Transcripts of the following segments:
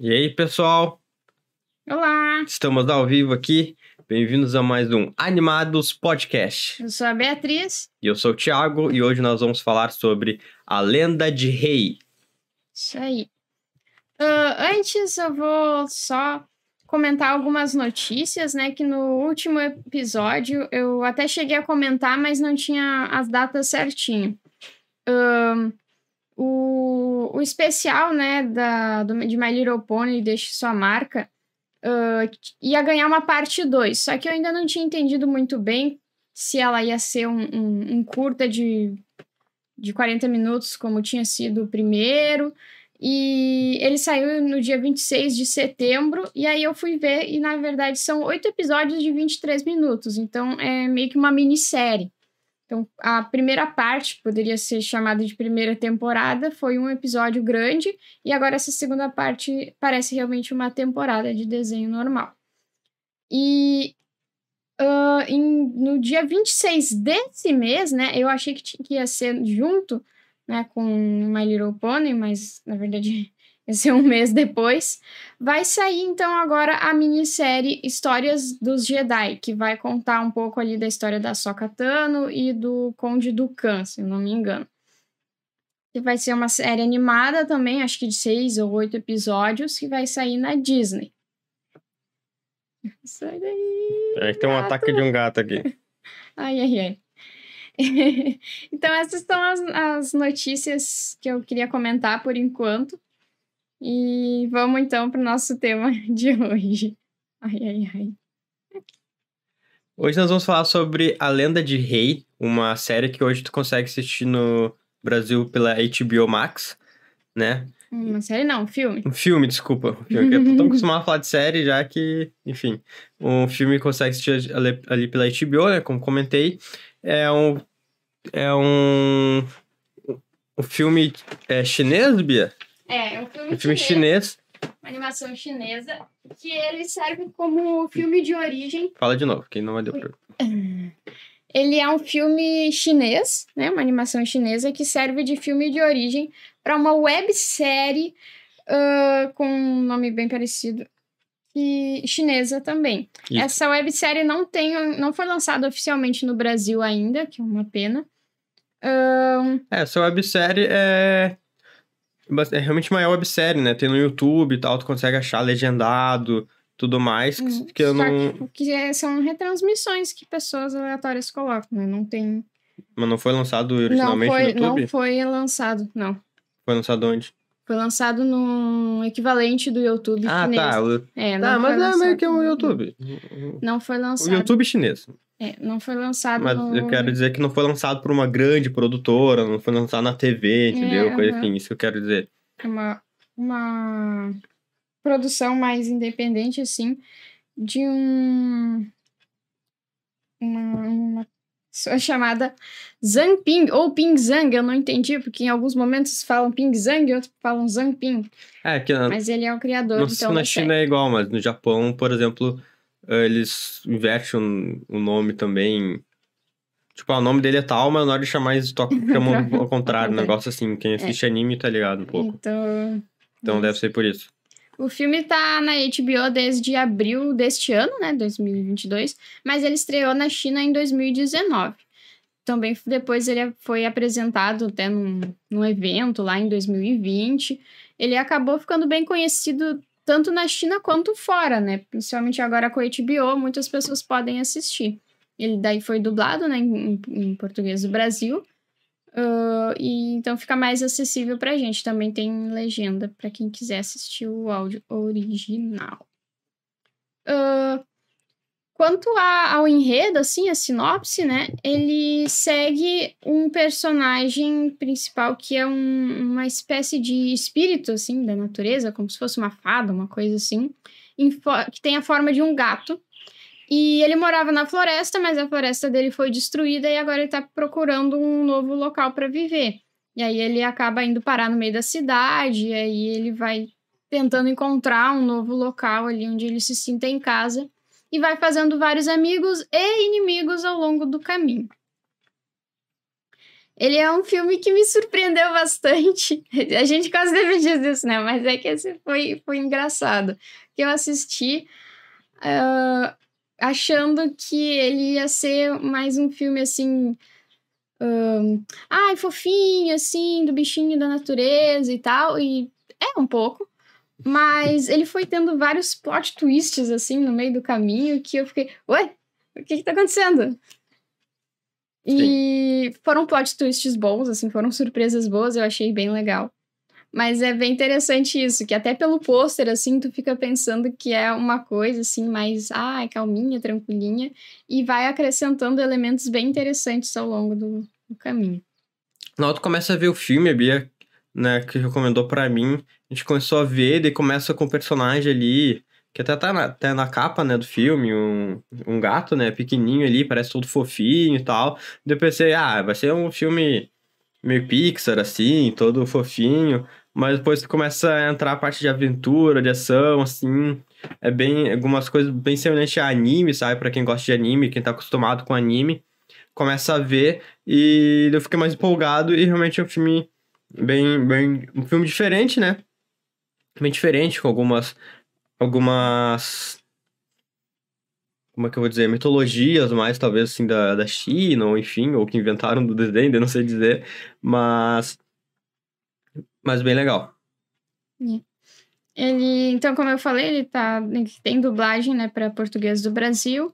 E aí, pessoal? Olá, Estamos ao vivo aqui. Bem-vindos a mais um Animados Podcast. eu sou a Beatriz. E eu sou o Thiago e hoje nós vamos falar sobre A Lenda de Rei. Isso aí. Ah, antes eu vou só comentar algumas notícias, né? Que no último episódio eu até cheguei a comentar, mas não tinha as datas certinho. Ahn, o, o especial, né, da, do, de My Little Pony, Deixe Sua Marca, ah, ia ganhar uma parte 2. Só que eu ainda não tinha entendido muito bem se ela ia ser um, um, um curta de, de 40 minutos, como tinha sido o primeiro. E ele saiu no dia 26 de setembro, e aí eu fui ver, e na verdade são oito episódios de 23 minutos, então é meio que uma minissérie. Então, a primeira parte poderia ser chamada de primeira temporada, foi um episódio grande, e agora essa segunda parte parece realmente uma temporada de desenho normal. E ah, em- no dia 26 desse mês, né, eu achei que, ti- que ia ser junto, né, com My Little Pony, mas na verdade ia ser um mês depois. Vai sair então agora a minissérie Histórias dos Jedi, que vai contar um pouco ali da história da Sokka Tano e do Conde Dooku, se eu não me engano. Que vai ser uma série animada também, acho que de seis ou oito episódios, que vai sair na Disney. Sai daí! É, tem um gato. ataque de um gato aqui. Ai, ai, ai. então, essas são as, as notícias que eu queria comentar por enquanto. E vamos então para o nosso tema de hoje. Ai, ai, ai. Hoje nós vamos falar sobre A Lenda de Rei, uma série que hoje tu consegue assistir no Brasil pela HBO Max, né? Uma série não, um filme. Um filme, desculpa. Um filme, Eu tô tão acostumado a falar de série já que, enfim. Um filme consegue assistir ali, ali pela HBO, né? Como comentei. É um. É um. Um filme é, chinês, Bia? É, é um filme, Um filme chinês, chinês. uma animação chinesa, que ele serve como filme de origem Fala de novo, que não vai pra. Ele é um filme chinês, né? Uma animação chinesa que serve de filme de origem para uma websérie ah, com um nome bem parecido e chinesa também. Isso. Essa websérie não tem, não foi lançada oficialmente no Brasil ainda, que é uma pena. Ahn, É, essa websérie é. É realmente uma websérie, né? Tem no YouTube e tal, tu consegue achar legendado, tudo mais. Hum, que eu só não. que, que é- são retransmissões que pessoas aleatórias colocam, né? Não tem. Mas não foi lançado originalmente foi, no YouTube? não foi lançado, não. Foi lançado onde? Foi lançado no equivalente do YouTube Ah, chinês. tá. O... É, não Tá, mas é meio que um no- YouTube. Não foi O lançado. YouTube chinês. É, não foi lançado Mas no... eu quero dizer que não foi lançado por uma grande produtora, não foi lançado na TV, entendeu? É, Coisa aham. assim, isso que eu quero dizer. uma, uma produção mais independente, assim, de um... Uma, uma pessoa chamada Zhang Ping, ou Ping Zhang, eu não entendi, porque em alguns momentos falam Ping Zhang e outros falam Zhang Ping, É, que na- mas ele é o criador, não então na China é igual, mas no Japão, por exemplo, eles invertem o nome também. Tipo, ah, o nome dele é tal, mas na hora de chamar eles tocam, chamam ao contrário, um negócio assim. Quem assiste anime tá ligado um pouco. Então... Então deve ser por isso. O filme tá na HBO desde abril deste ano, né, 2022, mas ele estreou na China em 2019. Também depois ele foi apresentado até num, num evento lá em 2020. Ele acabou ficando bem conhecido tanto na China quanto fora, né? Principalmente agora com a HBO, muitas pessoas podem assistir. Ele daí foi dublado, né, em, em português do Brasil. Ah, e então fica mais acessível pra gente. Também tem legenda pra quem quiser assistir o áudio original. Ah, quanto a- ao enredo, assim, a sinopse, né? Ele segue um personagem principal que é um- uma espécie de espírito, assim, da natureza, como se fosse uma fada, uma coisa assim, que tem a forma de um gato. E ele morava na floresta, mas a floresta dele foi destruída e agora ele tá procurando um novo local para viver. E aí ele acaba indo parar no meio da cidade, e aí ele vai tentando encontrar um novo local ali onde ele se sinta em casa e vai fazendo vários amigos e inimigos ao longo do caminho. Ele é um filme que me surpreendeu bastante. A gente quase sempre diz isso, né? Mas é que esse foi, foi engraçado. Que eu assisti uh, achando que ele ia ser mais um filme assim. Um, ai, fofinho, assim, do bichinho da natureza e tal. E é um pouco. Mas ele foi tendo vários plot twists, assim, no meio do caminho, que eu fiquei, ué, o que que tá acontecendo? E Sim. foram plot twists bons, assim, foram surpresas boas, eu achei bem legal. Mas é bem interessante isso, que até pelo pôster, assim, tu fica pensando que é uma coisa, assim, mais, ah, calminha, tranquilinha, e vai acrescentando elementos bem interessantes ao longo do, do caminho. Na hora tu começa a ver o filme, a Bia, né, que recomendou para mim, a gente começou a ver, daí começa com o personagem ali, que até tá na, até na capa, né, do filme, um, um gato, né, pequenininho ali, parece todo fofinho e tal. Daí eu pensei, ah, vai ser um filme meio Pixar, assim, todo fofinho. Mas depois começa a entrar a parte de aventura, de ação, assim. É bem. Algumas coisas bem semelhantes a anime, sabe? Pra quem gosta de anime, quem tá acostumado com anime, começa a ver e eu fiquei mais empolgado e realmente é um filme bem. bem um filme diferente, né? Bem diferente, com algumas algumas. Como é que eu vou dizer? Mitologias mais, talvez, assim, da, da China, ou enfim, ou que inventaram do desenho, eu não sei dizer. Mas. Mas bem legal. É. Ele, então, como eu falei, ele, tá, tem dublagem, né, para português do Brasil.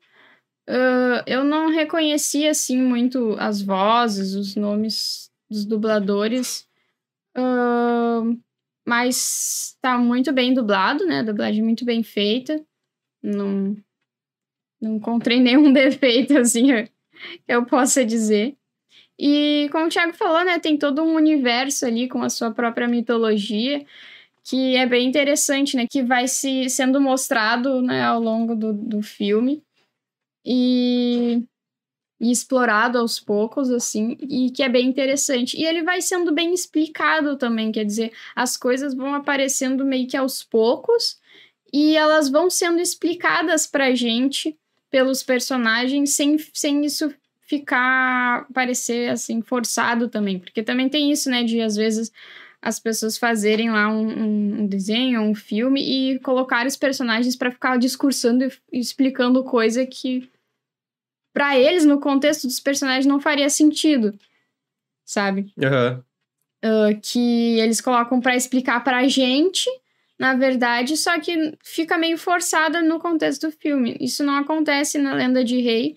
Uh, eu não reconheci, assim, muito as vozes, os nomes dos dubladores. Uh, mas tá muito bem dublado, né? A dublagem muito bem feita. Não, não encontrei nenhum defeito, assim, eu possa dizer. E como o Thiago falou, né? Tem todo um universo ali com a sua própria mitologia que é bem interessante, né? Que vai se sendo mostrado né, ao longo do, do filme. E e explorado aos poucos, assim, e que é bem interessante. E ele vai sendo bem explicado também, quer dizer, as coisas vão aparecendo meio que aos poucos e elas vão sendo explicadas pra gente pelos personagens sem, sem isso ficar parecer assim forçado também, porque também tem isso, né, de às vezes as pessoas fazerem lá um, um desenho, um filme e colocar os personagens para ficar discursando e explicando coisa que para eles, no contexto dos personagens, não faria sentido, sabe? Uhum. Uh, que eles colocam para explicar pra gente, na verdade, só que fica meio forçada no contexto do filme. Isso não acontece na Lenda de Rei.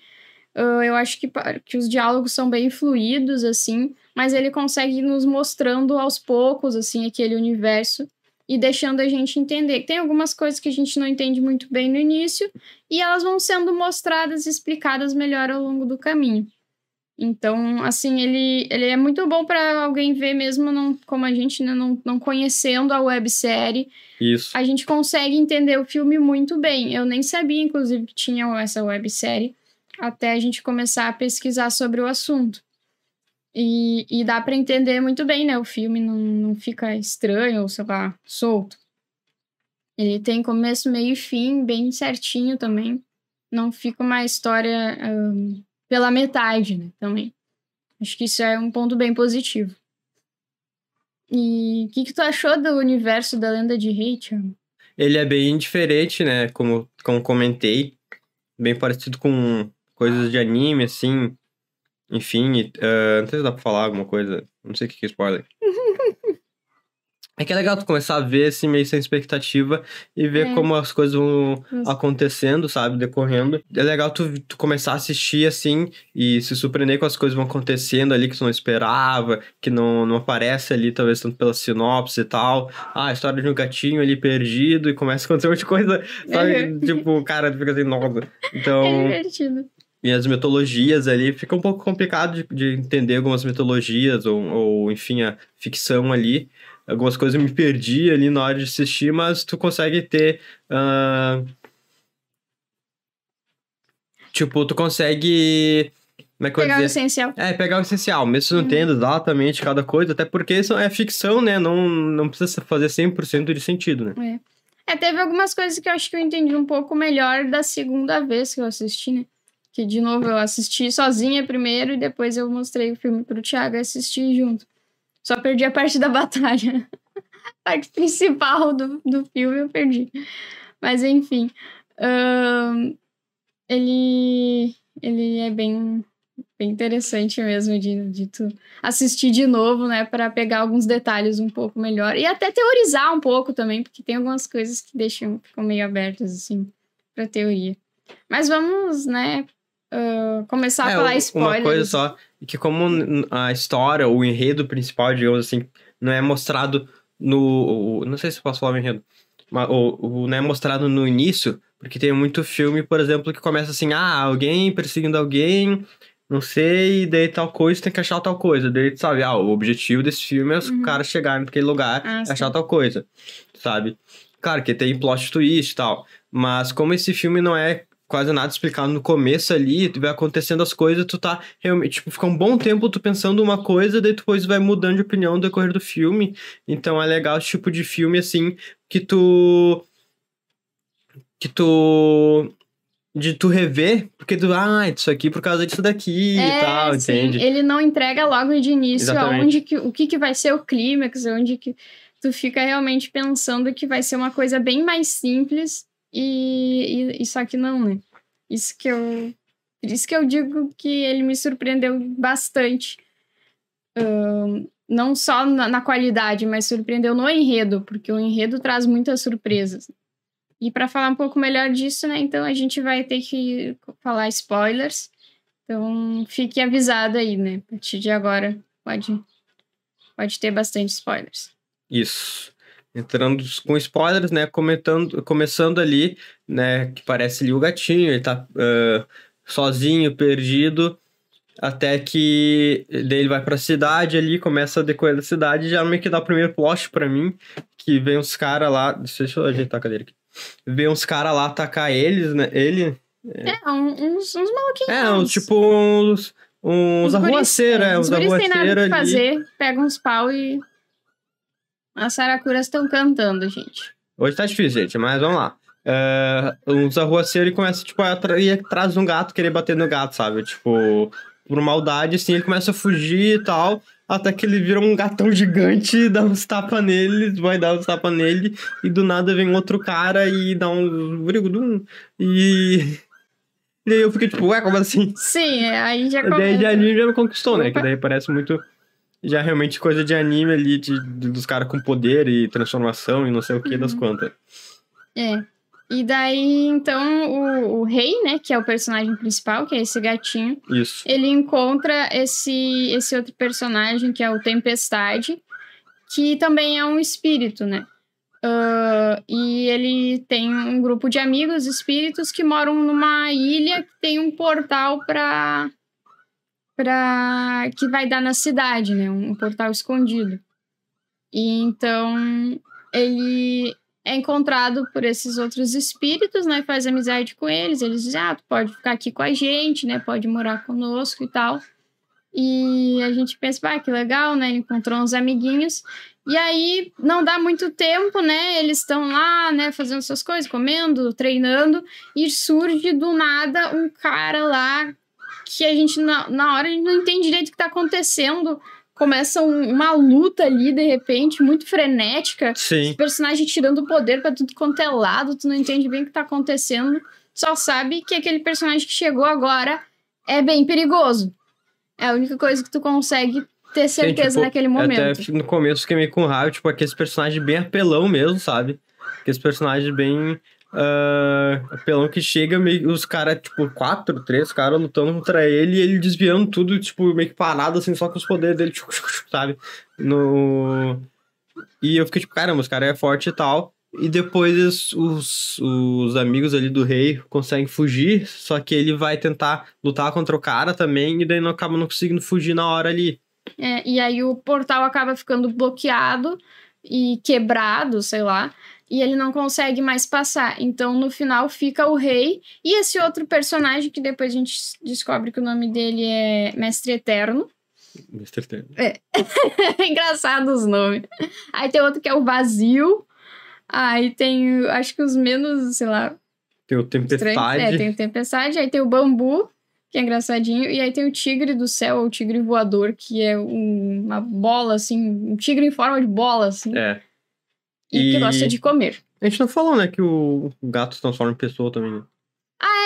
Uh, eu acho que, que os diálogos são bem fluidos, assim, mas ele consegue nos mostrando aos poucos, assim, aquele universo e deixando a gente entender. Tem algumas coisas que a gente não entende muito bem no início e elas vão sendo mostradas e explicadas melhor ao longo do caminho. Então, assim, ele, ele é muito bom para alguém ver, mesmo não, como a gente né, não, não conhecendo a websérie. Isso. A gente consegue entender o filme muito bem. Eu nem sabia, inclusive, que tinha essa websérie até a gente começar a pesquisar sobre o assunto. E, e dá para entender muito bem, né? O filme não, não fica estranho ou, sei lá, solto. Ele tem começo, meio e fim, bem certinho também. Não fica uma história um, pela metade, né? Também. Acho que isso é um ponto bem positivo. E o que, que tu achou do universo da Lenda de Rei, Ele é bem diferente, né? Como, como comentei. Bem parecido com coisas de anime, assim. Enfim, uh, não sei se dá pra falar alguma coisa. Não sei o que é spoiler. É que é legal tu começar a ver assim, meio sem expectativa e ver é. como as coisas vão acontecendo, sabe? Decorrendo. É legal tu, tu, começar a assistir assim e se surpreender com as coisas vão acontecendo ali que tu não esperava, que não, não aparece ali, talvez tanto pela sinopse e tal. Ah, a história de um gatinho ali perdido e começa a acontecer um monte de coisa, sabe? É. Tipo, cara, tu fica assim, nossa. Então. É divertido e as mitologias ali, fica um pouco complicado de, de entender algumas mitologias, ou, ou, enfim, a ficção ali. Algumas coisas eu me perdi ali na hora de assistir, mas tu consegue ter. Uh... Tipo, tu consegue. Como é que pegar o essencial. É, pegar o essencial, mesmo não uhum. tendo exatamente cada coisa, até porque isso é ficção, né? Não, não precisa fazer 100% de sentido, né? É. é, teve algumas coisas que eu acho que eu entendi um pouco melhor da segunda vez que eu assisti, né? Que, de novo, eu assisti sozinha primeiro e depois eu mostrei o filme pro Thiago assistir junto. Só perdi a parte da batalha. a parte principal do, do filme eu perdi. Mas, enfim. Ele, ele é bem, bem interessante mesmo de, de assistir de novo, né? para pegar alguns detalhes um pouco melhor. E até teorizar um pouco também, porque tem algumas coisas que deixam, ficam meio abertas, assim, pra teoria. Mas vamos, né, uh, começar é, a falar spoilers. Uma coisa só, que como a história, o enredo principal, digamos assim, não é mostrado no... Não sei se posso falar o enredo. Mas, o, não é mostrado no início, porque tem muito filme, por exemplo, que começa assim, ah, alguém perseguindo alguém, não sei, daí tal coisa, tem que achar tal coisa. Daí, sabe, ah, o objetivo desse filme é os uhum. caras chegarem naquele lugar ah, e achar tal coisa, sabe? Claro que tem plot twist e tal, mas como esse filme não é quase nada explicado no começo ali, tu vai acontecendo as coisas, tu tá realmente, tipo, fica um bom tempo tu pensando uma coisa, daí depois vai mudando de opinião no decorrer do filme. Então é legal esse tipo de filme assim que tu que tu de tu rever, porque tu, ah, isso aqui por causa disso daqui é, e tal, sim. entende? Ele não entrega logo de início Exatamente. aonde que, o que, que vai ser o clímax, onde que tu fica realmente pensando que vai ser uma coisa bem mais simples e, e, só que não, né? Isso que eu. Por isso que eu digo que ele me surpreendeu bastante. Uh, não só na, na, qualidade, mas surpreendeu no enredo, porque o enredo traz muitas surpresas. E para falar um pouco melhor disso, né? Então a gente vai ter que falar spoilers. Então fique avisado aí, né? A partir de agora pode, pode ter bastante spoilers. Isso entrando com spoilers, né? Comentando, começando ali, né? Que parece ali o gatinho, ele tá uh, sozinho, perdido, até que ele vai pra cidade ali, começa a decorrer da cidade, já meio que dá o primeiro plot pra mim, que vem uns caras lá. Deixa eu ajeitar a cadeira aqui. Vem uns caras lá atacar eles, né? Ele. É, é uns, uns maluquinhos. É, uns, tipo uns. Uns arruaceiros, é, uns arruaceiros. Não tem nada que fazer, pega uns pau e as saracuras estão cantando, gente. Hoje tá difícil, gente, mas vamos lá. É, uns arruaceiros ele começa, tipo, a ir atrás de um gato, querer bater no gato, sabe? Tipo, por maldade, assim, ele começa a fugir e tal, até que ele vira um gatão gigante, dá uns tapas nele, vai dar uns tapas nele, e do nada vem outro cara e dá um e... E aí eu fiquei tipo, ué, como assim? Sim, é, aí já começa. Daí já, já me conquistou, Opa. né? Que daí parece muito já realmente coisa de anime ali, de, de dos caras com poder e transformação e não sei o que uhum. das quantas. É. E daí, então, o, o rei, né, que é o personagem principal, que é esse gatinho, Isso. ele encontra esse, esse outro personagem, que é o Tempestade, que também é um espírito, né? Uh, e ele tem um grupo de amigos espíritos que moram numa ilha que tem um portal para para que vai dar na cidade, né? Um portal escondido. E então ele é encontrado por esses outros espíritos, né? Faz amizade com eles. Eles dizem: "Ah, tu pode ficar aqui com a gente, né? Pode morar conosco e tal". E a gente pensa, ah, que legal, né? Ele encontrou uns amiguinhos. E aí não dá muito tempo, né? Eles estão lá, né, fazendo suas coisas, comendo, treinando, e surge do nada um cara lá que a gente, na, na hora, a gente não entende direito o que tá acontecendo. Começa um, uma luta ali, de repente, muito frenética. Sim. Os personagens tirando o poder pra tudo quanto é lado, tu não entende bem o que tá acontecendo. Só sabe que aquele personagem que chegou agora é bem perigoso. É a única coisa que tu consegue ter certeza Sim, tipo, naquele momento. Até no começo fiquei meio com raiva, tipo, aqueles personagens bem apelão mesmo, sabe? Aqueles personagens bem Uh, que chega, meio, os caras, tipo, quatro, três caras lutando contra ele e ele desviando tudo, tipo, meio que parado, assim, só com os poderes dele, sabe? No... E eu fiquei tipo, caramba, os caras é forte e tal. E depois os, os amigos ali do rei conseguem fugir, só que ele vai tentar lutar contra o cara também, e daí não acaba não conseguindo fugir na hora ali. É, e aí o portal acaba ficando bloqueado e quebrado, sei lá e ele não consegue mais passar. Então, no final, fica o rei e esse outro personagem que depois a gente descobre que o nome dele é Mestre Eterno. Mestre Eterno. É. Engraçado os nomes. Aí tem outro que é o Vazio. Aí tem, acho que os menos, sei lá. Tem o Tempestade. É, tem o Tempestade. Aí tem o Bambu. que é engraçadinho. E aí tem o tigre do céu, o tigre voador, que é um- uma bola, assim, um tigre em forma de bola, assim, É. e que E- gosta de comer. A gente não falou, né, que o gato se transforma em pessoa também. né?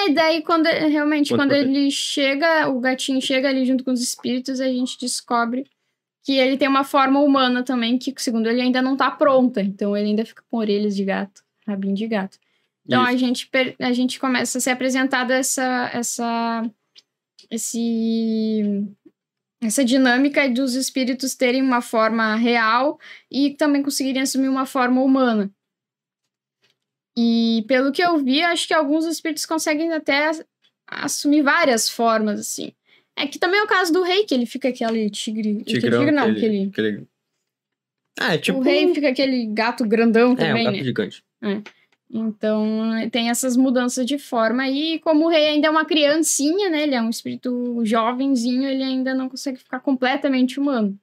É, daí quando realmente, quando ele chega, o gatinho chega ali junto com os espíritos, a gente descobre que ele tem uma forma humana também, que segundo ele ainda não tá pronta. Então ele ainda fica com orelhas de gato, rabinho de gato. Então a gente, a gente começa a ser apresentado essa, essa, esse, essa dinâmica dos espíritos terem uma forma real e também conseguirem assumir uma forma humana. E pelo que eu vi, acho que alguns espíritos conseguem até assumir várias formas, assim. É que também é o caso do rei, que ele fica aquele tigre. Tigrão, tigre não, aquele, aquele. aquele- Ah, é tipo... o rei fica aquele gato grandão É, um também, gato né? gigante. Então, tem essas mudanças de forma. E como o rei ainda é uma criancinha, né? Ele é um espírito jovenzinho, ele ainda não consegue ficar completamente humano.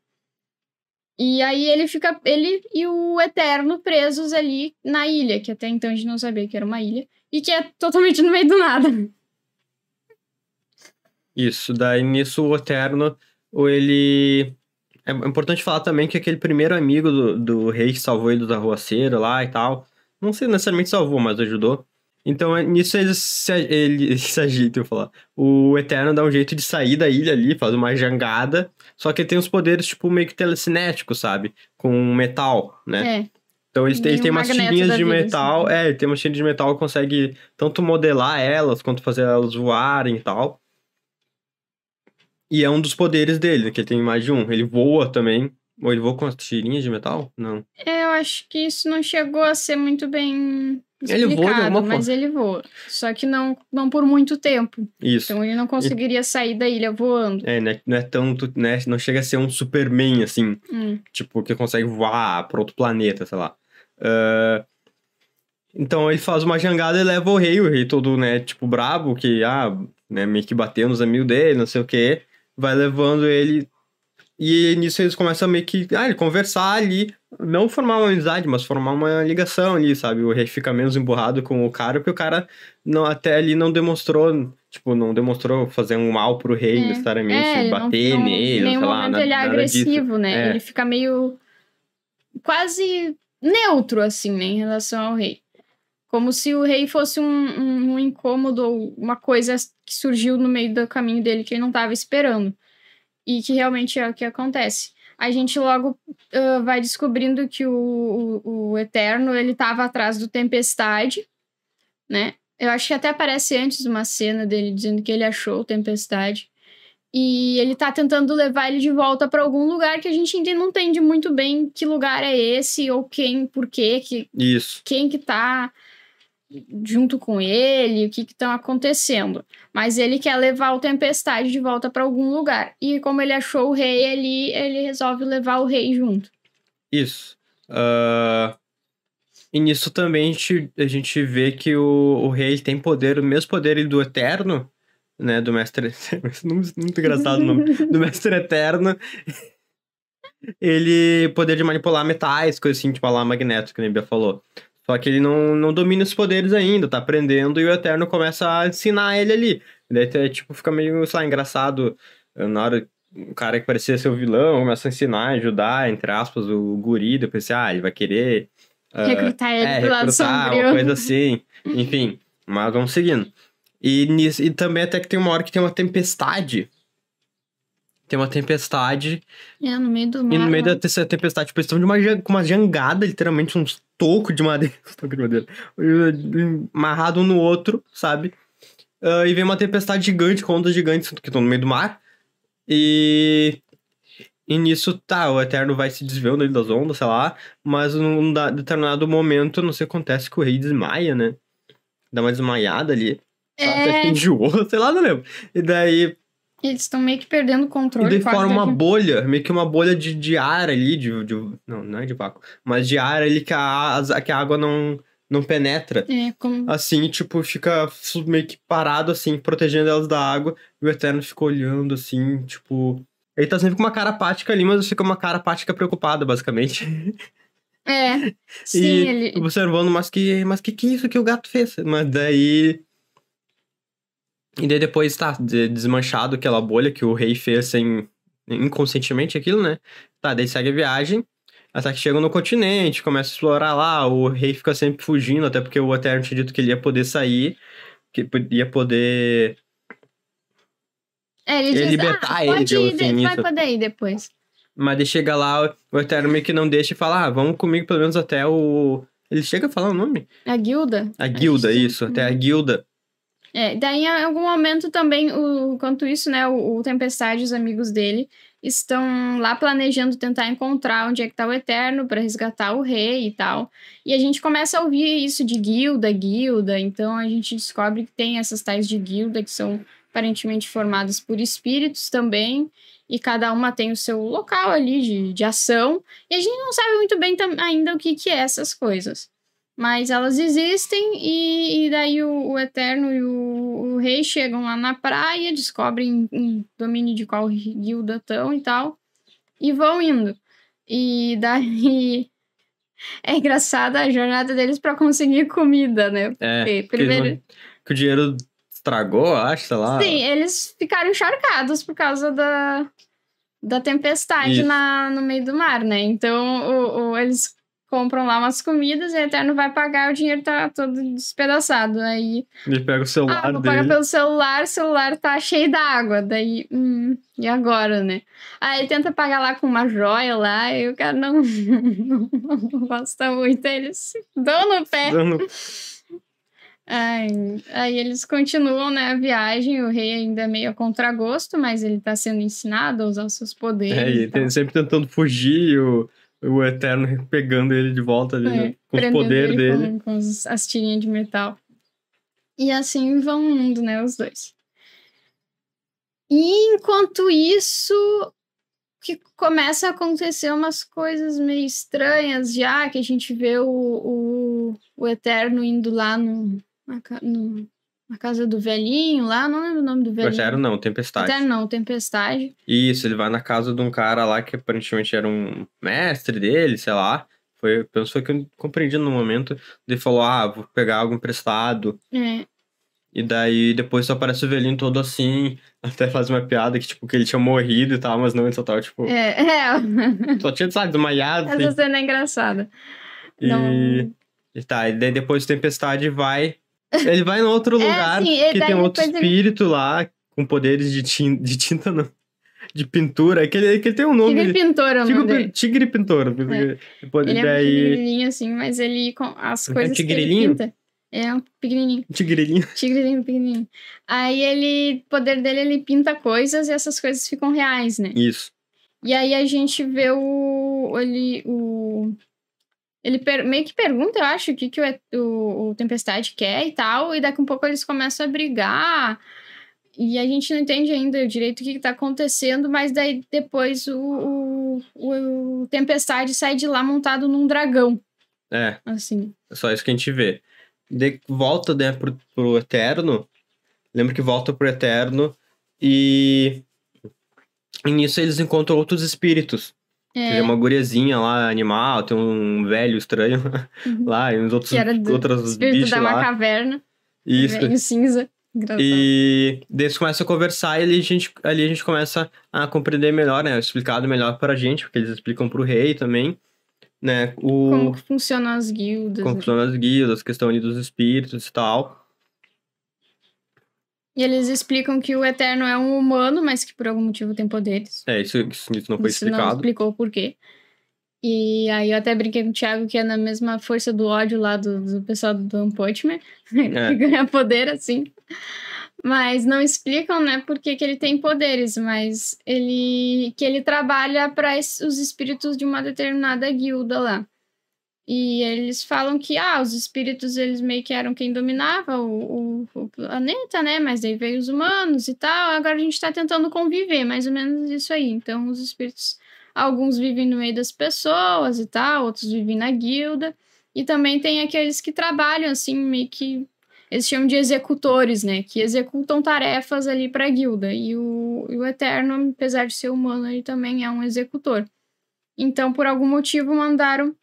E aí ele fica. Ele e o Eterno presos ali na ilha, que até então a gente não sabia que era uma ilha. E que é totalmente no meio do nada. Isso, daí nisso o Eterno, ou ele... É importante falar também que aquele primeiro amigo do, do rei que salvou ele do arruaceiro lá e tal, não sei necessariamente salvou, mas ajudou. Então, é- nisso ele se, ele se ajeita, eu falar. O Eterno dá um jeito de sair da ilha ali, faz uma jangada, só que ele tem os poderes, tipo, meio que telecinéticos, sabe? Com metal, né? É. Então ele tem, ele tem umas tirinhas de metal, assim. é, ele tem umas tirinhas de metal que consegue tanto modelar elas, quanto fazer elas voarem e tal. E é um dos poderes dele, que ele tem mais de um. Ele voa também. Ou ele voa com as tirinhas de metal? Não. É, eu acho que isso não chegou a ser muito bem Ele voa de explicado, alguma mas ele voa. Só que não, não por muito tempo. Isso. Então ele não conseguiria sair da ilha voando. É, né? Não é tanto, né? Não chega a ser um Superman, assim. Hum. Tipo, que consegue voar pra outro planeta, sei lá. Ah, Então ele faz uma jangada e leva o rei, o rei todo, né, tipo, brabo, que, ah, né, meio que bateu nos amigos dele, não sei o quê. Vai levando ele. E nisso eles começam meio que, ah, conversar ali. Não formar uma amizade, mas formar uma ligação ali, sabe? O rei fica menos emburrado com o cara, porque o cara não, até ali não demonstrou, tipo, não demonstrou fazer um mal pro rei, É. necessariamente, É, não- bater não- nele, nenhum sei lá, momento nada, ele é disso. agressivo, né? É. Ele fica meio. quase neutro, assim, né? Em relação ao rei. Como se o rei fosse um, um, um incômodo ou uma coisa que surgiu no meio do caminho dele que ele não estava esperando. E que realmente é o que acontece. A gente logo ah, vai descobrindo que o, o, o Eterno ele estava atrás do Tempestade, né? Eu acho que até aparece antes uma cena dele dizendo que ele achou o Tempestade. E ele tá tentando levar ele de volta para algum lugar que a gente ainda não entende muito bem que lugar é esse, ou quem, por quê, que, Isso. quem que tá junto com ele, o que estão acontecendo. Mas ele quer levar o Tempestade de volta para algum lugar. E como ele achou o rei ali, ele resolve levar o rei junto. Isso. Ah, E nisso também a gente, a gente vê que o, o rei tem poder, o mesmo poder do Eterno, né? Do Mestre. Muito engraçado o nome. Do Mestre Eterno. Ele. Poder de manipular metais, coisa assim, tipo a lá Magneto, que a Bia falou. Só que ele não, não domina os poderes ainda, tá aprendendo e o Eterno começa a ensinar ele ali. Daí até, tipo, fica meio, sei lá, engraçado. eh, Na hora o cara que parecia ser o vilão começa a ensinar, ajudar, entre aspas, o guri, depois assim, ah, ele vai querer ah, recrutar ele é, pro lado recrutar, sombrio. uma coisa assim. Enfim, mas vamos seguindo. E, nisso, e também até que tem uma hora que tem uma tempestade. Tem uma tempestade. É, no meio do mar. E no meio lá. dessa tempestade, tipo, eles estão de uma, com uma jangada, literalmente, uns tocos de madeira. uns tocos de madeira. Amarrado um no outro, sabe? Ah, e vem uma tempestade gigante com ondas gigantes que estão no meio do mar. E. E nisso, tá, o Eterno vai se desviando ali das ondas, sei lá. Mas num da- determinado momento, não sei o que acontece, que o rei desmaia, né? Dá uma desmaiada ali. Sabe? Acho que É, enjoou, sei lá, não lembro. E daí eles estão meio que perdendo o e controle. daí quase forma uma bolha, meio que uma bolha de, de ar ali, de, de- Não, não é de vácuo. Mas de ar ali que a, que a água não, não penetra. É, como... Assim, tipo, fica meio que parado, assim, protegendo elas da água. E o Eterno fica olhando, assim, tipo... Ele tá sempre com uma cara apática ali, mas fica uma cara apática preocupada, basicamente. É, sim, e ele... observando, mas que, mas que que é isso que o gato fez? Mas daí... E daí depois tá de- desmanchado aquela bolha que o rei fez sem inconscientemente aquilo, né? Tá, daí segue a viagem. Até que chegam no continente, começa a explorar lá. O rei fica sempre fugindo, até porque o Eterno tinha dito que ele ia poder sair, que ia poder. É, ele diz, libertar ah, ele pode de ir, de- vai poder ir depois. Mas daí chega lá, o Eterno meio que não deixa e fala: ah, vamos comigo pelo menos até o. Ele chega a falar o nome? A guilda? A Acho guilda, que isso, até a guilda. É, daí em algum momento também, o, enquanto isso, né, o, o Tempestade e os amigos dele estão lá planejando tentar encontrar onde é que tá o Eterno para resgatar o rei e tal. E a gente começa a ouvir isso de guilda, guilda, então a gente descobre que tem essas tais de guilda que são aparentemente formadas por espíritos também, e cada uma tem o seu local ali de, de ação, e a gente não sabe muito bem ainda o que, que é essas coisas. Mas elas existem e, e daí o, o Eterno e o, o Rei chegam lá na praia, descobrem em domínio de qual guilda estão e tal, e vão indo. E daí é engraçada a jornada deles para conseguir comida, né? É. Porque que eles primeiro, não- Que o dinheiro estragou, acho, sei lá. sim, eles ficaram encharcados por causa da, da tempestade Isso. na, no meio do mar, né? Então o, o- eles compram lá umas comidas e o Eterno vai pagar, o dinheiro tá todo despedaçado. Aí Ele pega o celular Ah, vou pagar dele. pelo celular, o celular tá cheio d'água. Daí, hum, e agora, né? Aí ele tenta pagar lá com uma joia lá, e o cara não, não gosta muito, aí eles dão no pé. Ai, aí eles continuam, né, a viagem, o rei ainda é meio a contragosto, mas ele tá sendo ensinado a usar os seus poderes. É, e tem- sempre tentando fugir, o, o Eterno pegando ele de volta ali, É, né? com o poder ele dele. Com, com as tirinhas de metal. E assim vão indo, né, os dois. E enquanto isso, que começa a acontecer umas coisas meio estranhas já, que a gente vê o, o, o Eterno indo lá no, no- na casa do velhinho lá, não lembro o nome do velhinho. Eterno não, Tempestade. Eterno não, Tempestade. Isso, ele vai na casa de um cara lá que aparentemente era um mestre dele, sei lá. Foi, o que eu compreendi no momento. Ele falou, ah, vou pegar algo emprestado. É, E daí depois só aparece o velhinho todo assim. Até faz uma piada que, tipo, que ele tinha morrido e tal, mas não, ele só tava, tipo, é, é. só tinha, sabe, desmaiado. Essa Assim. cena é engraçada. E, Não- e tá, e daí depois Tempestade vai. Ele vai em outro É, lugar sim, e que daí tem outro depois ele- espírito lá, com poderes de tinta, de tinta não, de pintura. Que ele, que ele tem um nome. Tigre Pintor é o Tigre, nome tigre pintor. Depois, Ele é um daí, tigrilinho, assim, mas ele, com as É um coisas que ele tigrilinho? pinta... É um pequenininho, tigrelinho. tigrilinho pequenininho. Aí ele, o poder dele, ele pinta coisas e essas coisas ficam reais, né? Isso. E aí a gente vê o... Ele, o... Ele meio que pergunta, eu acho, o que, que o, o, o Tempestade quer e tal, e daqui a um pouco eles começam a brigar, e a gente não entende ainda direito o que, que tá acontecendo, mas daí depois o, o, o Tempestade sai de lá montado num dragão, É, assim. é só isso que a gente vê. De, volta, né, pro, pro Eterno. Lembra que volta pro Eterno e. E nisso eles encontram outros espíritos. É, Tem uma guriazinha lá, animal, tem um velho estranho Uhum. lá, e uns outros, que era do outros espírito bichos da lá. macaverna, Isso. velho cinza. Engraçado. E daí eles começam a conversar e ali a gente, ali a gente começa a compreender melhor, né? Explicado melhor pra gente, porque eles explicam pro rei também, né? O, Como que funcionam as guildas. como né? funcionam as guildas, questão ali dos espíritos e tal. E eles explicam que o Eterno é um humano, mas que por algum motivo tem poderes. É, isso, isso, não foi Isso não explicado. explicou por quê. E aí eu até brinquei com o Thiago que é na mesma força do ódio lá do, do pessoal do One Punch Man, É. que ganha poder assim. Mas não explicam, né, por que, que ele tem poderes, mas ele que ele trabalha para os espíritos de uma determinada guilda lá. E eles falam que ah, os espíritos eles meio que eram quem dominava o, o, o planeta, né? Mas daí veio os humanos e tal. Agora a gente tá tentando conviver, mais ou menos isso aí. Então os espíritos Alguns vivem no meio das pessoas e tal, outros vivem na guilda. E também tem aqueles que trabalham assim, meio que. Eles chamam de executores, né? Que executam tarefas ali pra guilda. E o, o Eterno, apesar de ser humano, ele também é um executor. Então, por algum motivo, mandaram.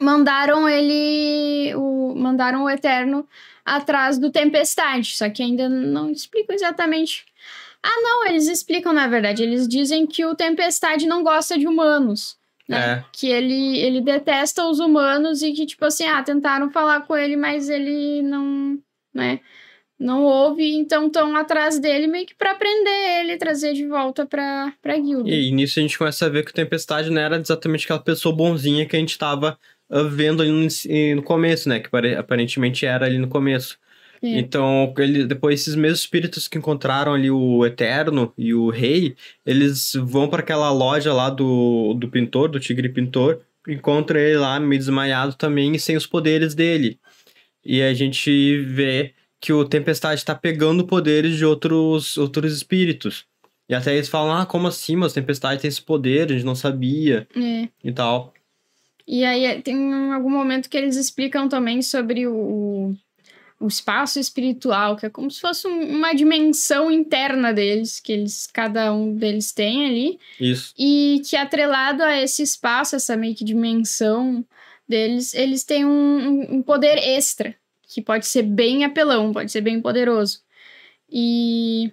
Mandaram ele. O, mandaram o Eterno atrás do Tempestade, só que ainda não explicam exatamente. Ah, não, eles explicam na verdade. Eles dizem que o Tempestade não gosta de humanos. Né? É. Que ele, ele detesta os humanos e que, tipo assim, ah, tentaram falar com ele, mas ele não, né? Não ouve, então estão atrás dele meio que pra prender ele, trazer de volta pra, pra guilda. E, e nisso a gente começa a ver que o Tempestade não era exatamente aquela pessoa bonzinha que a gente tava vendo ali no, no começo, né? Que pare- aparentemente era ali no começo. É. Então, ele, depois esses mesmos espíritos que encontraram ali o Eterno e o Rei, eles vão para aquela loja lá do, do pintor, do Tigre Pintor, encontram ele lá meio desmaiado também e sem os poderes dele. E a gente vê que o Tempestade tá pegando poderes de outros, outros espíritos. E até eles falam, ah, como assim? Mas Tempestade tem esse poder, a gente não sabia É. e tal. E aí tem algum momento que eles explicam também sobre o, o espaço espiritual, que é como se fosse um- uma dimensão interna deles, que eles, cada um deles tem ali, Isso. e que atrelado a esse espaço, essa meio que dimensão deles, eles têm um, um- um poder extra, que pode ser bem apelão, pode ser bem poderoso. E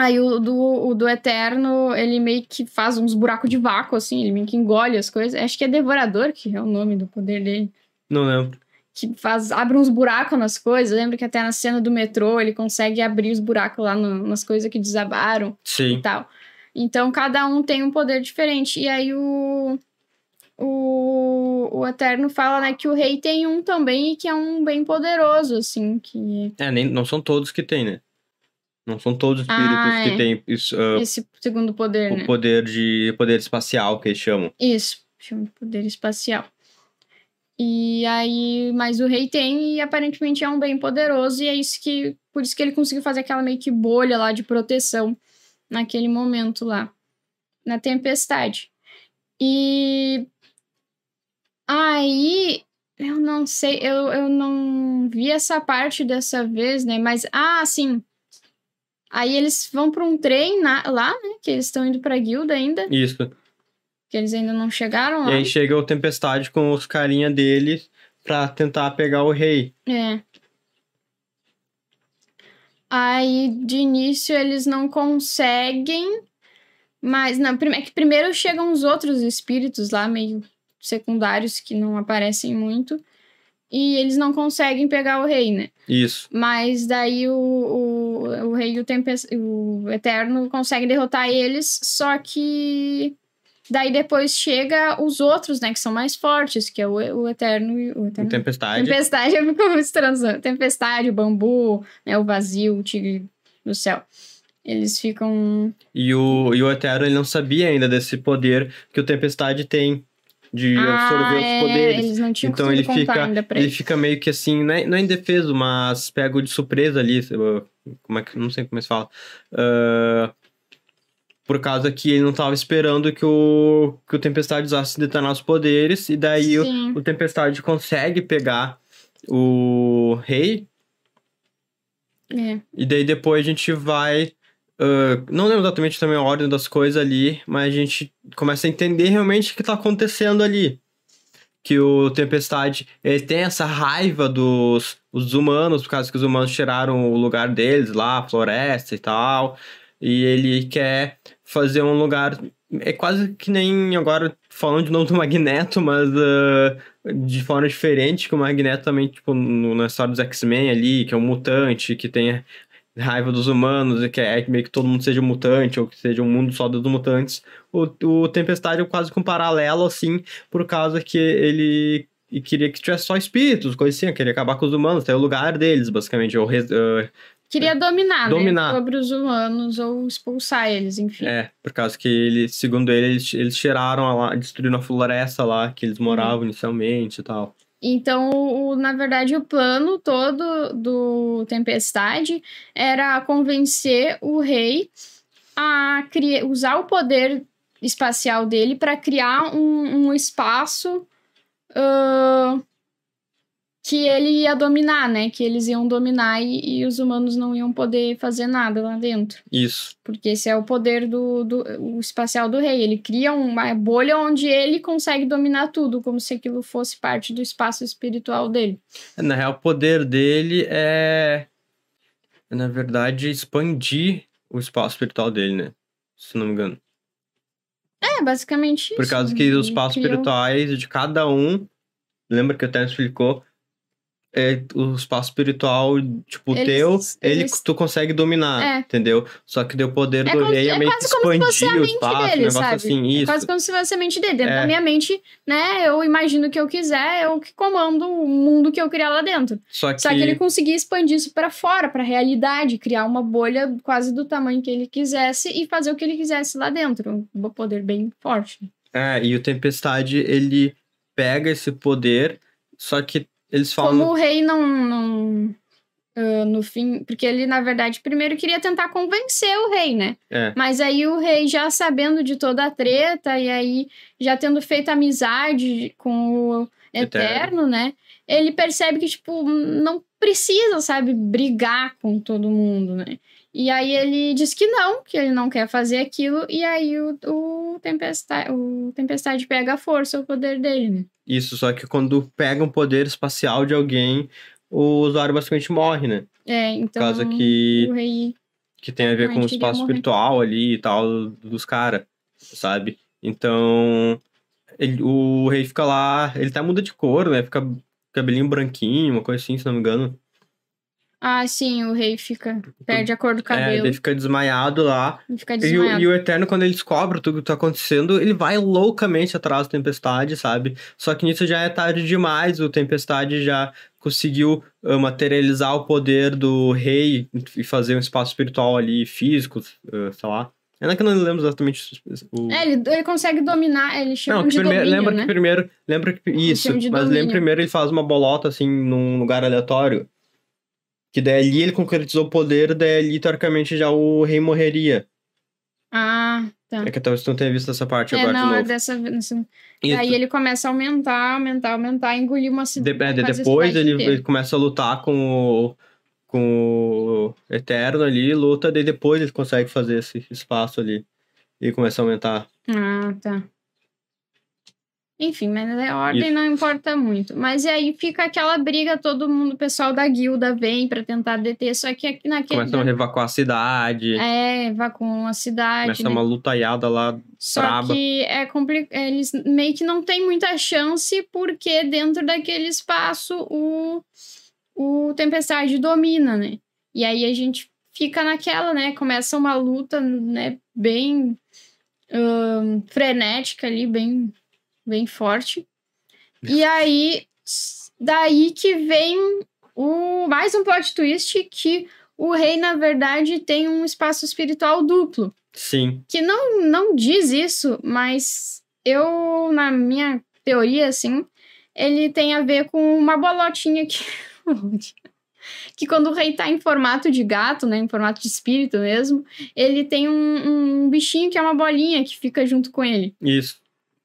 aí o do, o do Eterno, ele meio que faz uns buracos de vácuo, assim, ele meio que engole as coisas. Acho que é Devorador, que é o nome do poder dele. Não lembro. Que faz, abre uns buracos nas coisas. Lembra que até na cena do metrô ele consegue abrir os buracos lá no- nas coisas que desabaram e Sim. tal. Então cada um tem um poder diferente. E aí o. O, o Eterno fala, né, que o rei tem um também e que é um bem poderoso, assim, que É, nem, não são todos que tem, né? Não são todos os espíritos Ah, que é. têm isso, ah, esse segundo poder, né? o poder de poder espacial que eles chamam. Isso, chama de poder espacial. E aí, mas o rei tem e aparentemente é um bem poderoso e é isso que, por isso que ele conseguiu fazer aquela meio que bolha lá de proteção naquele momento lá, na tempestade. E aí, eu não sei, eu, eu não vi essa parte dessa vez, né? Mas, ah, sim. Aí eles vão para um trem na- lá, né? Que eles estão indo pra guilda ainda, Isso. que eles ainda não chegaram lá. E aí chega o Tempestade com os carinha dele pra tentar pegar o rei. É. Aí, de início, eles não conseguem. Mas, não, é que primeiro chegam os outros espíritos lá, meio secundários, que não aparecem muito. E eles não conseguem pegar o rei, né? Isso. Mas daí o, o, o rei e o, Tempest... o Eterno conseguem derrotar eles, só que daí depois chega os outros, né, que são mais fortes, que é o, o Eterno e o O Eterno. Tempestade. Tempestade, eu fico estranho. Tempestade, o bambu, né, o vazio, o tigre do céu. Eles ficam. E o, e o Eterno ele não sabia ainda desse poder que o Tempestade tem de absorver os é, poderes. Eles não tinham Então ele fica, ainda pra ele fica meio que assim, não é, não é indefeso, mas pego de surpresa ali. uh, Como é que. Não sei como é que se fala. Ah, por causa que ele não estava esperando que o, que o Tempestade usasse detonar os poderes. E daí o, o Tempestade consegue pegar o rei. É. E daí depois a gente vai. Ah, não lembro exatamente também a ordem das coisas ali, mas a gente começa a entender realmente o que tá acontecendo ali. Que o Tempestade ele tem essa raiva dos os humanos, por causa que os humanos tiraram o lugar deles lá, a floresta e tal. E ele quer fazer um lugar. É quase que nem agora falando de novo do Magneto, mas ah, de forma diferente, que o Magneto também, tipo, no, na história dos X-Men ali, que é um mutante, que tem raiva dos humanos e quer meio que todo mundo seja um mutante, ou que seja um mundo só dos mutantes. O, o Tempestade é quase que um paralelo, assim, por causa que ele e queria que tivesse só espíritos, coisa assim, queria acabar com os humanos, ter o lugar deles, basicamente, ou res- ah, Queria dominar, Dominar. né? Sobre os humanos ou expulsar eles, enfim. É, por causa que ele, segundo ele, eles, eles tiraram a lá, destruíram a floresta lá que eles moravam inicialmente e tal. Então, o, na verdade, o plano todo do Tempestade era convencer o rei a criar, usar o poder espacial dele para criar um, um espaço ah, que ele ia dominar, né? Que eles iam dominar e, e, os humanos não iam poder fazer nada lá dentro. Isso. Porque esse é o poder do, do o espacial do rei. Ele cria uma bolha onde ele consegue dominar tudo, como se aquilo fosse parte do espaço espiritual dele. Na real, o poder dele é, na verdade, expandir o espaço espiritual dele, né? Se não me engano. É, basicamente Por causa que os espaços espirituais de cada um, lembra que o Terence explicou, é, o espaço espiritual, tipo, eles, teu, ele eles... tu consegue dominar, é. entendeu? Só que deu poder é do rei é, meio que expandir o espaço, dele, um negócio sabe? assim, isso. É quase como se fosse a mente dele. Dentro é. da minha mente, né, eu imagino o que eu quiser, eu que comando o mundo que eu criar lá dentro. Só que, Só que ele conseguia expandir isso para fora, pra realidade, criar uma bolha quase do tamanho que ele quisesse e fazer o que ele quisesse lá dentro. Um poder bem forte. É, e o Tempestade, ele pega esse poder, só que eles falam. Como o rei não. não uh, no fim. Porque ele, na verdade, primeiro queria tentar convencer o rei, né? É. Mas aí o rei, já sabendo de toda a treta, e aí já tendo feito amizade com o Eterno, Eterno. né? Ele percebe que, tipo, não precisa, sabe, brigar com todo mundo, né? E aí ele diz que não, que ele não quer fazer aquilo, e aí o, o, Tempestade, o Tempestade pega a força, o poder dele, né? Isso, só que quando pega um poder espacial de alguém, o usuário basicamente morre, né? É, então. Por causa que. O rei. Que tem a ver com o espaço espiritual ali e tal dos caras, sabe? Então. Ele, o rei fica lá, ele até muda de cor, né? Fica cabelinho branquinho, uma coisa assim, se não me engano. Ah, sim, o rei fica. Perde a cor do é, cabelo. É, ele fica desmaiado lá. Ele fica desmaiado. E, o, e o Eterno, quando ele descobre tudo que tá acontecendo, ele vai loucamente atrás do Tempestade, sabe? Só que nisso já é tarde demais. O Tempestade já conseguiu uh, materializar o poder do rei e fazer um espaço espiritual ali, físico, uh, sei lá. Ainda que eu não lembro exatamente o... É, ele, ele consegue dominar, ele chama não, de primeiro, domínio, lembra né? que primeiro, lembra que isso, mas domínio. lembra primeiro ele faz uma bolota assim num lugar aleatório. Que daí ali ele concretizou o poder, daí ali, teoricamente, já o rei morreria. Ah, tá. É que talvez tu não tenha visto essa parte é, agora não, de novo. É dessa vez. Aí ele começa a aumentar, aumentar, aumentar, engolir uma cidade. De, é, depois ele, ele, começa a lutar com o, com o Eterno ali, luta, daí depois ele consegue fazer esse espaço ali. E começa a aumentar. Ah, tá. Enfim, mas a ordem Isso. não importa muito. Mas aí fica aquela briga, todo mundo, o pessoal da guilda vem para tentar deter, só que aqui naquele... Começam a evacuar a cidade. É, evacuam a cidade. Começa né? uma lutaiada lá Só braba. que é complicado, eles meio que não tem muita chance, porque dentro daquele espaço o, o Tempestade domina, né? E aí a gente fica naquela, né? Começa uma luta, né, bem... Um, frenética ali, bem bem forte. E aí, daí que vem o mais um plot twist que o rei, na verdade, tem um espaço espiritual duplo. Sim. Que não, não diz isso, mas eu, na minha teoria, assim, ele tem a ver com uma bolotinha que. que quando o rei tá em formato de gato, né, em formato de espírito mesmo, ele tem um, um bichinho que é uma bolinha que fica junto com ele. Isso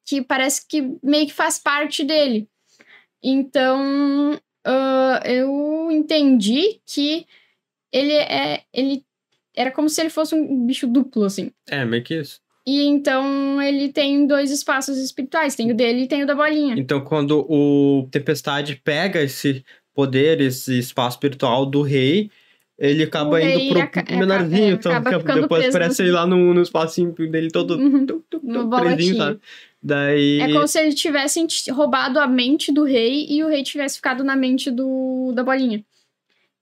que parece que meio que faz parte dele. Então, uh, eu entendi que ele é. Ele era como se ele fosse um bicho duplo, assim. É, meio que isso. E então ele tem dois espaços espirituais, tem o dele e tem o da bolinha. Então, quando o Tempestade pega esse poder, esse espaço espiritual do rei, ele acaba indo pro, aca pro menorzinho, então depois aparece ele lá no, no espacinho dele todo, uhum, presinho, sabe? Daí... É como se ele tivesse roubado a mente do rei e o rei tivesse ficado na mente do, da bolinha.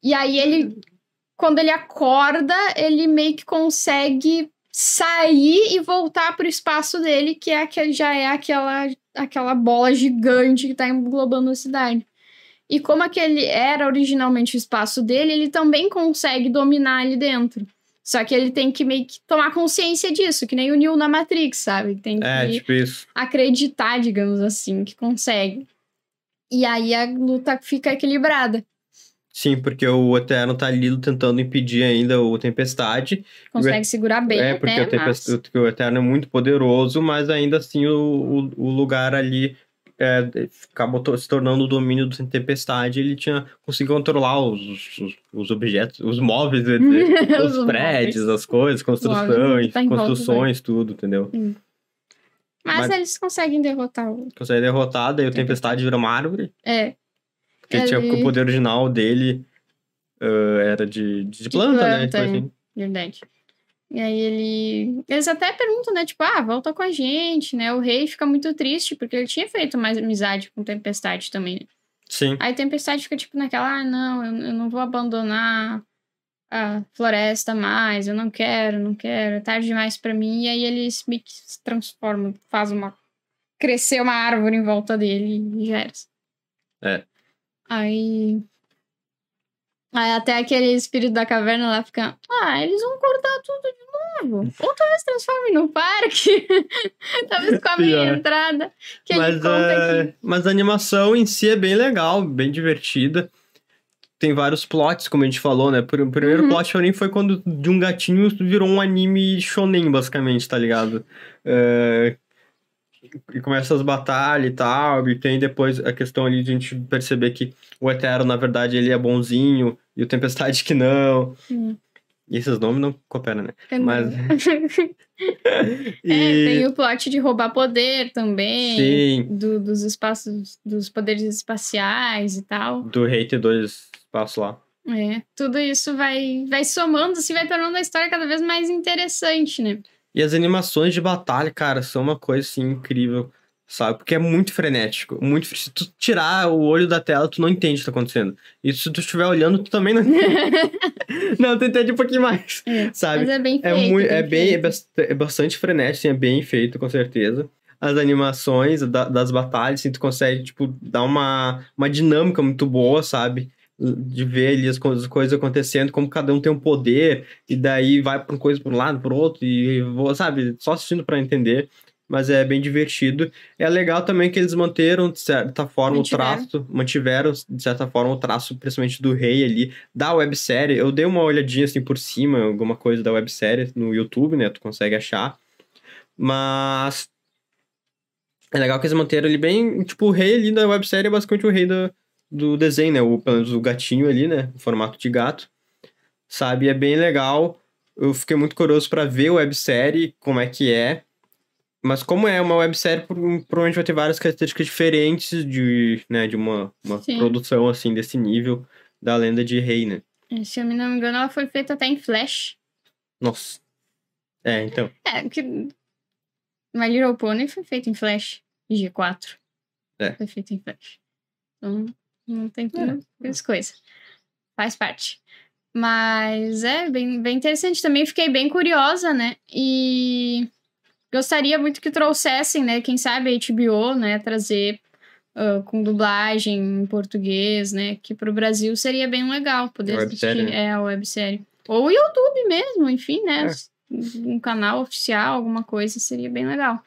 E aí ele, quando ele acorda, ele meio que consegue sair e voltar pro espaço dele, que é aquele, já é aquela, aquela bola gigante que tá englobando a cidade. E como aquele era originalmente o espaço dele, ele também consegue dominar ali dentro. Só que ele tem que meio que tomar consciência disso, que nem o Neo na Matrix, sabe? Tem que é, tipo acreditar, digamos assim, que consegue. E aí a luta fica equilibrada. Sim, porque o Eterno tá ali tentando impedir ainda o Tempestade. Consegue o... segurar bem, É, porque né? o, Tempest... mas... o Eterno é muito poderoso, mas ainda assim o, o, o lugar ali é, acabou se tornando o domínio do Tempestade, ele tinha conseguido controlar os, os, os objetos, os móveis, dizer, os, Os prédios, as coisas, construções, móveis, tá em volta construções, tudo, entendeu? Mas, Mas- eles conseguem derrotar o. Consegue derrotar, daí o Tempestade vira uma árvore, É. porque ele tinha o poder original dele ah, era de, de, planta, né? planta, Tipo é. assim. Verdade. E aí ele. Eles até perguntam, né? Tipo, ah, volta com a gente, né? O rei fica muito triste, porque ele tinha feito mais amizade com Tempestade também, né? Sim. Aí Tempestade fica tipo naquela, ah, não, eu, eu não vou abandonar a floresta mais, eu não quero, não quero, é tarde demais pra mim. E aí ele se meio que se transforma, faz uma. crescer uma árvore em volta dele e já era. É. Aí. Aí até aquele espírito da caverna lá fica, ah, eles vão cortar tudo de Ou talvez transformem no parque. talvez com a minha entrada. Que mas, ele conta é, que. mas a animação em si é bem legal, bem divertida. Tem vários plots, como a gente falou, né? O primeiro Uhum. plot pra mim foi quando de um gatinho virou um anime shonen, basicamente, tá ligado? É, E começa as batalhas e tal, e tem depois a questão ali de a gente perceber que o Eterno, na verdade, ele é bonzinho, e o Tempestade que não. Hum. E esses nomes não cooperam, né? Mas- É, E... tem o plot de roubar poder também. Sim, do- dos espaços, dos poderes espaciais e tal. do rei ter dois espaços lá. É, tudo isso vai, vai somando, assim, vai tornando a história cada vez mais interessante, né? E as animações de batalha, cara, são uma coisa assim incrível, sabe? Porque é muito frenético, muito se tu tirar o olho da tela, tu não entende o que tá acontecendo. E se tu estiver olhando, tu também não Não, tu entende um pouquinho mais, É, sabe? Mas é bem feito. É, muito, é bem, é, feito. bast- é bastante frenético, assim, é bem feito, com certeza. As animações da- das batalhas, assim, tu consegue, tipo, dar uma, uma dinâmica muito boa, sabe? De ver ali as, co- as coisas acontecendo, como cada um tem um poder, e daí vai pra uma coisa pra um lado, pro outro, e vou, sabe? Só assistindo pra entender. Mas é bem divertido. É legal também que eles manteram, de certa forma, Mantiveram. o traço, mantiveram, de certa forma, o traço, principalmente do rei ali, da websérie. Eu dei uma olhadinha assim por cima, alguma coisa da websérie no YouTube, né? Tu consegue achar. Mas. É legal que eles manteram ele bem. Tipo, o rei ali da websérie é basicamente o rei do, do desenho, né? O, pelo menos o gatinho ali, né? O formato de gato. Sabe? É bem legal. Eu fiquei muito curioso pra ver a websérie, como é que é. Mas como é uma websérie, pro- provavelmente vai ter várias características diferentes de, né, de uma, uma Sim. produção, assim, desse nível da lenda de rei, né? É, Se eu não me engano, ela foi feita até em Flash. Nossa. É, então. É, que. My Little Pony foi feito em Flash. G4. É. Foi feito em Flash. Então, não tem É. muitas coisas. Faz parte. Mas é bem, bem interessante. Também fiquei bem curiosa, né? E gostaria muito que trouxessem, né? Quem sabe a HBO, né? Trazer ah, com dublagem em português, né? Que pro Brasil seria bem legal poder A websérie, assistir. né? É, a websérie. Ou o YouTube mesmo, enfim, né? É. Um canal oficial, alguma coisa, seria bem legal.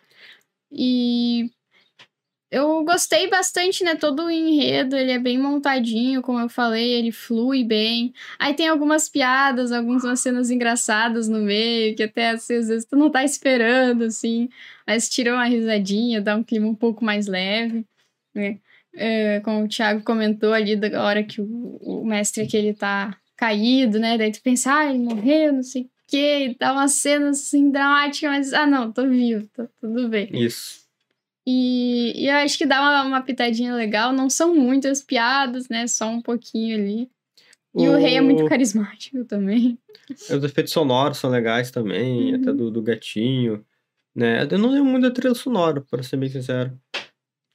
E eu gostei bastante, né? Todo o enredo, ele é bem montadinho, como eu falei, ele flui bem. Aí tem algumas piadas, algumas cenas engraçadas no meio, que até assim, às vezes tu não tá esperando, assim. Mas tira uma risadinha, dá um clima um pouco mais leve, né? É, como o Thiago comentou ali, da hora que o, o mestre aqui, ele tá caído, né? Daí tu pensa, ah, ele morreu, não sei o quê. Dá uma cena, assim, dramática, mas, ah, não, tô vivo, tá tudo bem. Isso. E, e eu acho que dá uma, uma pitadinha legal. Não são muitas piadas, né? Só um pouquinho ali. E o, rei é muito carismático também. Os efeitos sonoros são legais também, Uhum. até do, do gatinho. Né? Eu não lembro muito da trilha sonora, pra ser bem sincero.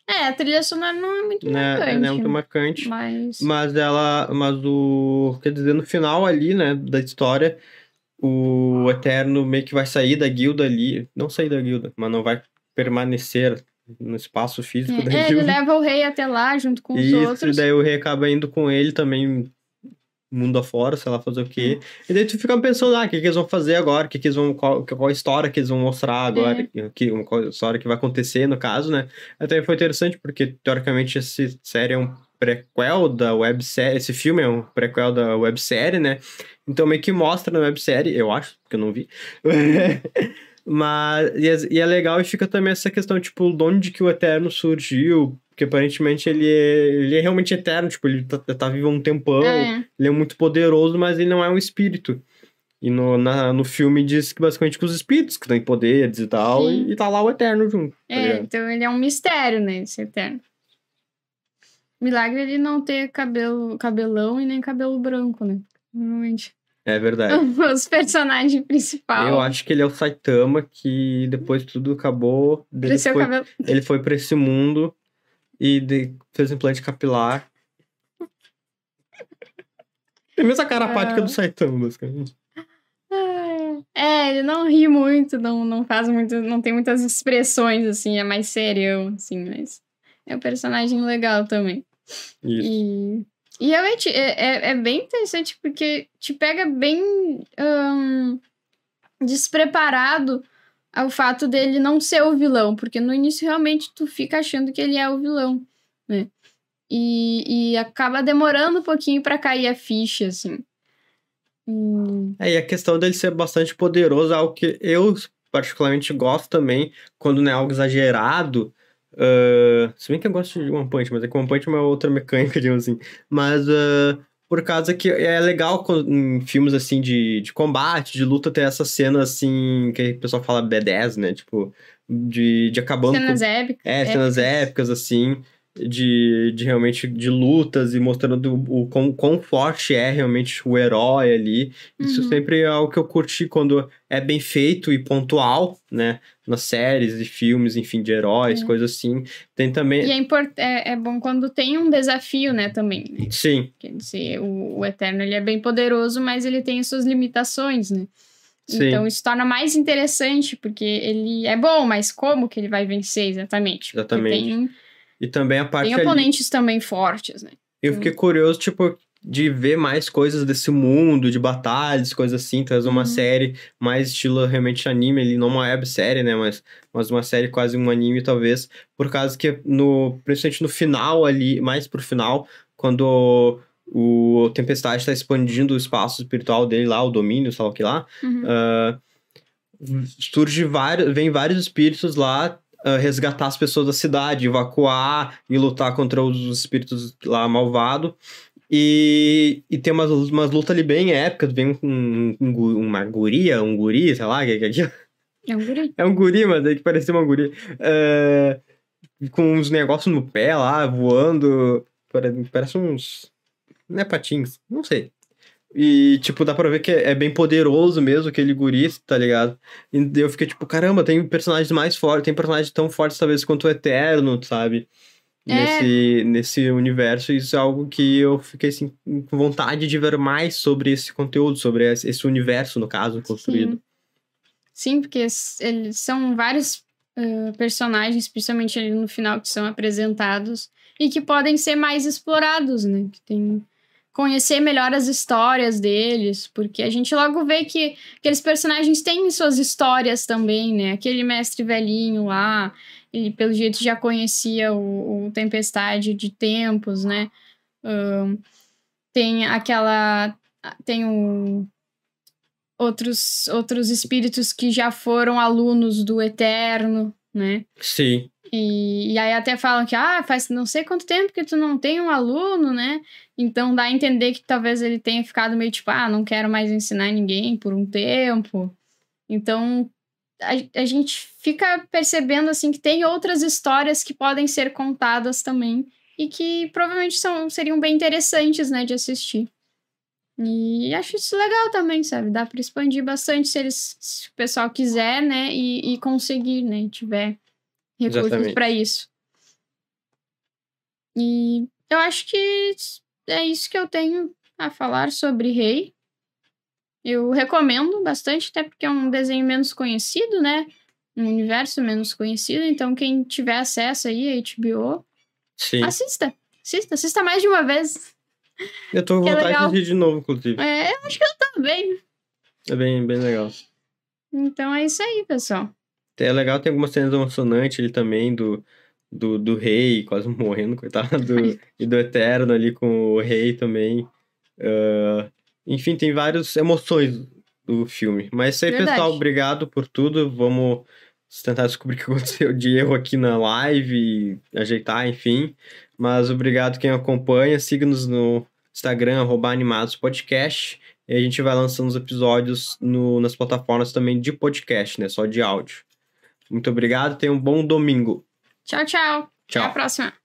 É, a trilha sonora não é muito Né? marcante. Ela é muito marcante. Mas. Mas ela. Mas o. Quer dizer, no final ali, né, da história, o Eterno meio que vai sair da guilda ali. Não sair da guilda, mas não vai permanecer no espaço físico da É, ele leva o rei até lá junto com os Isso, outros. e daí o rei acaba indo com ele também mundo afora, sei lá, fazer o quê. E daí tu fica pensando, ah, o que, que eles vão fazer agora? O que, que eles vão, qual, qual a história que eles vão mostrar agora? Que, qual a história que vai acontecer, no caso, né? Até foi interessante, porque, teoricamente, essa série é um prequel da websérie, esse filme é um prequel da websérie, né? Então meio que mostra na websérie, eu acho, porque eu não vi, Mas, e é, e é legal e fica também essa questão, tipo, de onde que o Eterno surgiu, porque aparentemente ele é, ele é realmente eterno, tipo, ele tá, tá vivo há um tempão, É. ele é muito poderoso, mas ele não é um espírito. E no, na, no filme diz que basicamente que os espíritos que têm poderes e tal, e, e tá lá o Eterno junto. tá É, ligado? então ele é um mistério, né? Esse eterno. Milagre ele não ter cabelo, cabelão e nem cabelo branco, né? Normalmente. É verdade. Os personagens principais. Eu acho que ele é o Saitama, que depois tudo acabou. Ele foi, cabelo. ele foi pra esse mundo e de- fez implante capilar. Tem a mesma carapática Ah. do Saitama, basicamente. É, ele não ri muito, não, não faz muito, não tem muitas expressões, assim, é mais serião, assim, mas é um personagem legal também. Isso. E, e realmente é, é, é bem interessante porque te pega bem despreparado ao fato dele não ser o vilão, porque no início realmente tu fica achando que ele é o vilão, né? E, e acaba demorando um pouquinho pra cair a ficha, assim. Hum, É, e a questão dele ser bastante poderoso é algo que eu particularmente gosto também, quando não é algo exagerado. Ah, se bem que eu gosto de One Punch, mas é que One Punch é uma outra mecânica, digamos assim. Mas ah, por causa que é legal em filmes assim de, de combate, de luta, ter essas cenas assim, que o pessoal fala B10, né? Tipo, de, de acabando com cenas épicas. É, cenas épicas, assim, de, de realmente de lutas e mostrando o quão, quão forte é realmente o herói ali. Isso Uhum. sempre é algo que eu curti quando é bem feito e pontual, né? Nas séries e filmes, enfim, de heróis, É. coisas assim. Tem também. E é, import é, é bom quando tem um desafio, né, também, né? Sim, Quer dizer, o, o Eterno ele é bem poderoso, mas ele tem as suas limitações, né? sim. Então isso torna mais interessante, porque ele é bom, mas como que ele vai vencer exatamente? Porque Exatamente. Tem, e também a parte tem ali. oponentes também fortes, né? Eu fiquei curioso, tipo, de ver mais coisas desse mundo, de batalhas, coisas assim, trazer uma Uhum. série mais estilo realmente anime ali, não uma websérie, né, mas, mas uma série quase um anime, talvez, por causa que, no, principalmente no final ali, mais pro final, quando o Tempestade está expandindo o espaço espiritual dele lá, o domínio, sei lá o que lá, Uhum. ah, surge vários, vem vários espíritos lá ah, resgatar as pessoas da cidade, evacuar e lutar contra os espíritos lá malvados. E, e tem umas, umas lutas ali bem épicas, vem um, um, gu- uma guria, um guri, sei lá, que, que, que- É um guri. é um guri, mas aí que parecia uma guria. É, com uns negócios no pé lá, voando, pare- parece uns... Não é patins, não sei. E, tipo, dá pra ver que é é bem poderoso mesmo, aquele guri, tá ligado? E eu fiquei tipo, caramba, tem personagens mais fortes, tem personagens tão fortes talvez quanto o Eterno, sabe? É. Nesse, nesse universo, isso é algo que eu fiquei assim, com vontade de ver mais sobre esse conteúdo, sobre esse universo, no caso, construído. Sim. Sim, porque eles são vários ah, personagens, principalmente ali no final, que são apresentados e que podem ser mais explorados, né? Que tem conhecer melhor as histórias deles, porque a gente logo vê que aqueles personagens têm suas histórias também, né? Aquele mestre velhinho lá, ele pelo jeito já conhecia o, o Tempestade de tempos, né? Ahn, tem aquela tem o outros, outros espíritos que já foram alunos do Eterno, né? Sim, E, e aí até falam que, ah, faz não sei quanto tempo que tu não tem um aluno, né? Então dá a entender que talvez ele tenha ficado meio tipo, ah, não quero mais ensinar ninguém por um tempo. Então a, a gente fica percebendo, assim, que tem outras histórias que podem ser contadas também e que provavelmente são, seriam bem interessantes, né, de assistir. E acho isso legal também, sabe? Dá para expandir bastante se eles, se o pessoal quiser, né? E, e conseguir, né? Tiver recursos para isso. E eu acho que é isso que eu tenho a falar sobre Rei. Eu recomendo bastante, até porque é um desenho menos conhecido, né? Um universo menos conhecido. Então, quem tiver acesso aí a HBO, sim. assista. Assista, assista mais de uma vez. Eu tô com é vontade legal. de assistir de novo, inclusive. É, eu acho que eu também. É bem, bem legal. Então é isso aí, pessoal. É legal, tem algumas cenas emocionantes ali também do, do, do rei, quase morrendo, coitado, do- e do Eterno ali com o rei também. Ah, enfim, tem várias emoções o filme. Mas isso aí, Verdade. pessoal, obrigado por tudo. Vamos tentar descobrir o que aconteceu de erro aqui na live e ajeitar, enfim. Mas obrigado quem acompanha. Siga-nos no Instagram, arroba Animados Podcast. E a gente vai lançando os episódios no, nas plataformas também de podcast, né? Só de áudio. Muito obrigado, tenha um bom domingo. Tchau, tchau. Até Tchau. a próxima.